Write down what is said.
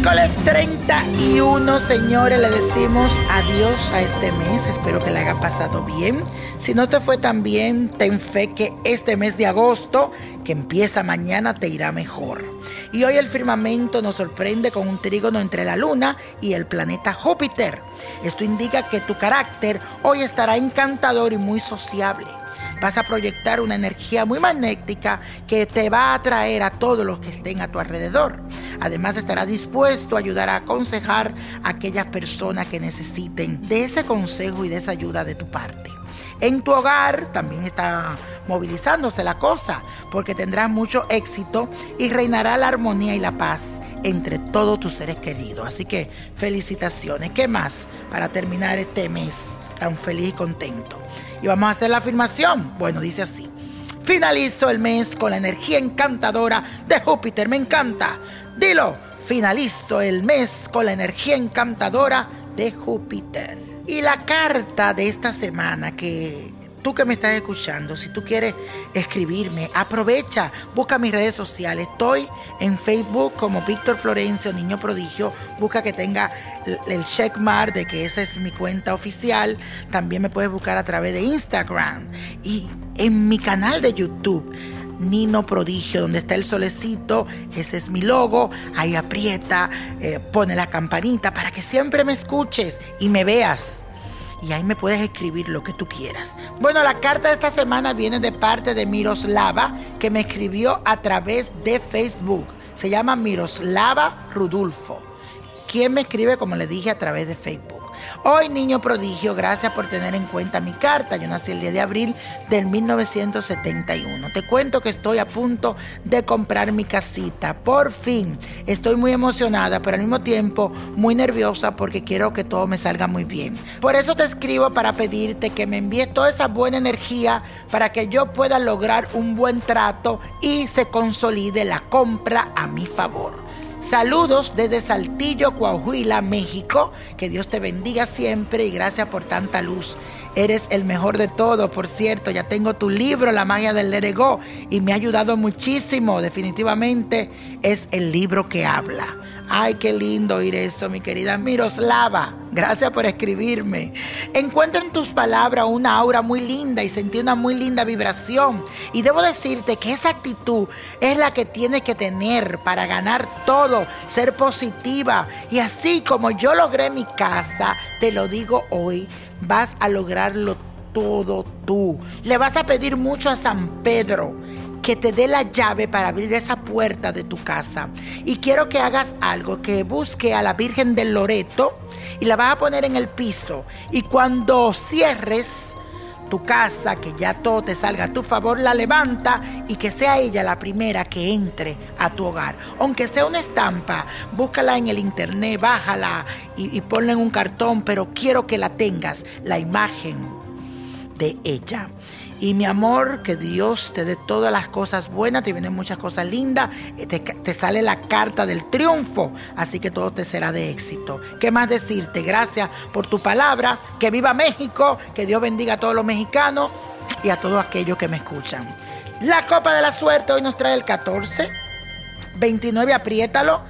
Miércoles 31, señores, le decimos adiós a este mes. Espero que le haya pasado bien. Si no te fue tan bien, ten fe que este mes de agosto, que empieza mañana, te irá mejor. Y hoy el firmamento nos sorprende con un trígono entre la luna y el planeta Júpiter. Esto indica que tu carácter hoy estará encantador y muy sociable vas a proyectar una energía muy magnética que te va a atraer a todos los que estén a tu alrededor. Además estará dispuesto a ayudar a aconsejar a aquellas personas que necesiten de ese consejo y de esa ayuda de tu parte. En tu hogar también está movilizándose la cosa, porque tendrás mucho éxito y reinará la armonía y la paz entre todos tus seres queridos. Así que felicitaciones. ¿Qué más para terminar este mes tan feliz y contento? Y vamos a hacer la afirmación. Bueno, dice así. Finalizo el mes con la energía encantadora de Júpiter. Me encanta. Dilo, finalizo el mes con la energía encantadora de Júpiter. Y la carta de esta semana que tú que me estás escuchando, si tú quieres escribirme, aprovecha, busca mis redes sociales. Estoy en Facebook como Víctor Florencio, Niño Prodigio. Busca que tenga el checkmark de que esa es mi cuenta oficial. También me puedes buscar a través de Instagram y en mi canal de YouTube. Nino Prodigio, donde está el solecito, ese es mi logo, ahí aprieta, eh, pone la campanita para que siempre me escuches y me veas. Y ahí me puedes escribir lo que tú quieras. Bueno, la carta de esta semana viene de parte de Miroslava, que me escribió a través de Facebook. Se llama Miroslava Rudulfo. ¿Quién me escribe, como le dije, a través de Facebook? Hoy, niño prodigio, gracias por tener en cuenta mi carta. Yo nací el 10 de abril del 1971. Te cuento que estoy a punto de comprar mi casita. Por fin. Estoy muy emocionada, pero al mismo tiempo muy nerviosa porque quiero que todo me salga muy bien. Por eso te escribo para pedirte que me envíes toda esa buena energía para que yo pueda lograr un buen trato y se consolide la compra a mi favor. Saludos desde Saltillo, Coahuila, México. Que Dios te bendiga siempre y gracias por tanta luz. Eres el mejor de todo, por cierto. Ya tengo tu libro, La magia del Let y me ha ayudado muchísimo. Definitivamente es el libro que habla. Ay, qué lindo oír eso, mi querida Miroslava. Gracias por escribirme. Encuentro en tus palabras una aura muy linda y sentí una muy linda vibración. Y debo decirte que esa actitud es la que tienes que tener para ganar todo, ser positiva. Y así como yo logré mi casa, te lo digo hoy, vas a lograrlo todo tú. Le vas a pedir mucho a San Pedro que te dé la llave para abrir esa puerta de tu casa. Y quiero que hagas algo, que busque a la Virgen del Loreto y la vas a poner en el piso. Y cuando cierres tu casa, que ya todo te salga a tu favor, la levanta y que sea ella la primera que entre a tu hogar. Aunque sea una estampa, búscala en el internet, bájala y, y ponla en un cartón, pero quiero que la tengas, la imagen de ella. Y mi amor, que Dios te dé todas las cosas buenas, te vienen muchas cosas lindas, eh, te, sale la carta del triunfo, así que todo te será de éxito. ¿Qué más decirte? Gracias por tu palabra, que viva México, que Dios bendiga a todos los mexicanos y a todos aquellos que me escuchan. La copa de la suerte hoy nos trae el 14, 29, apriétalo,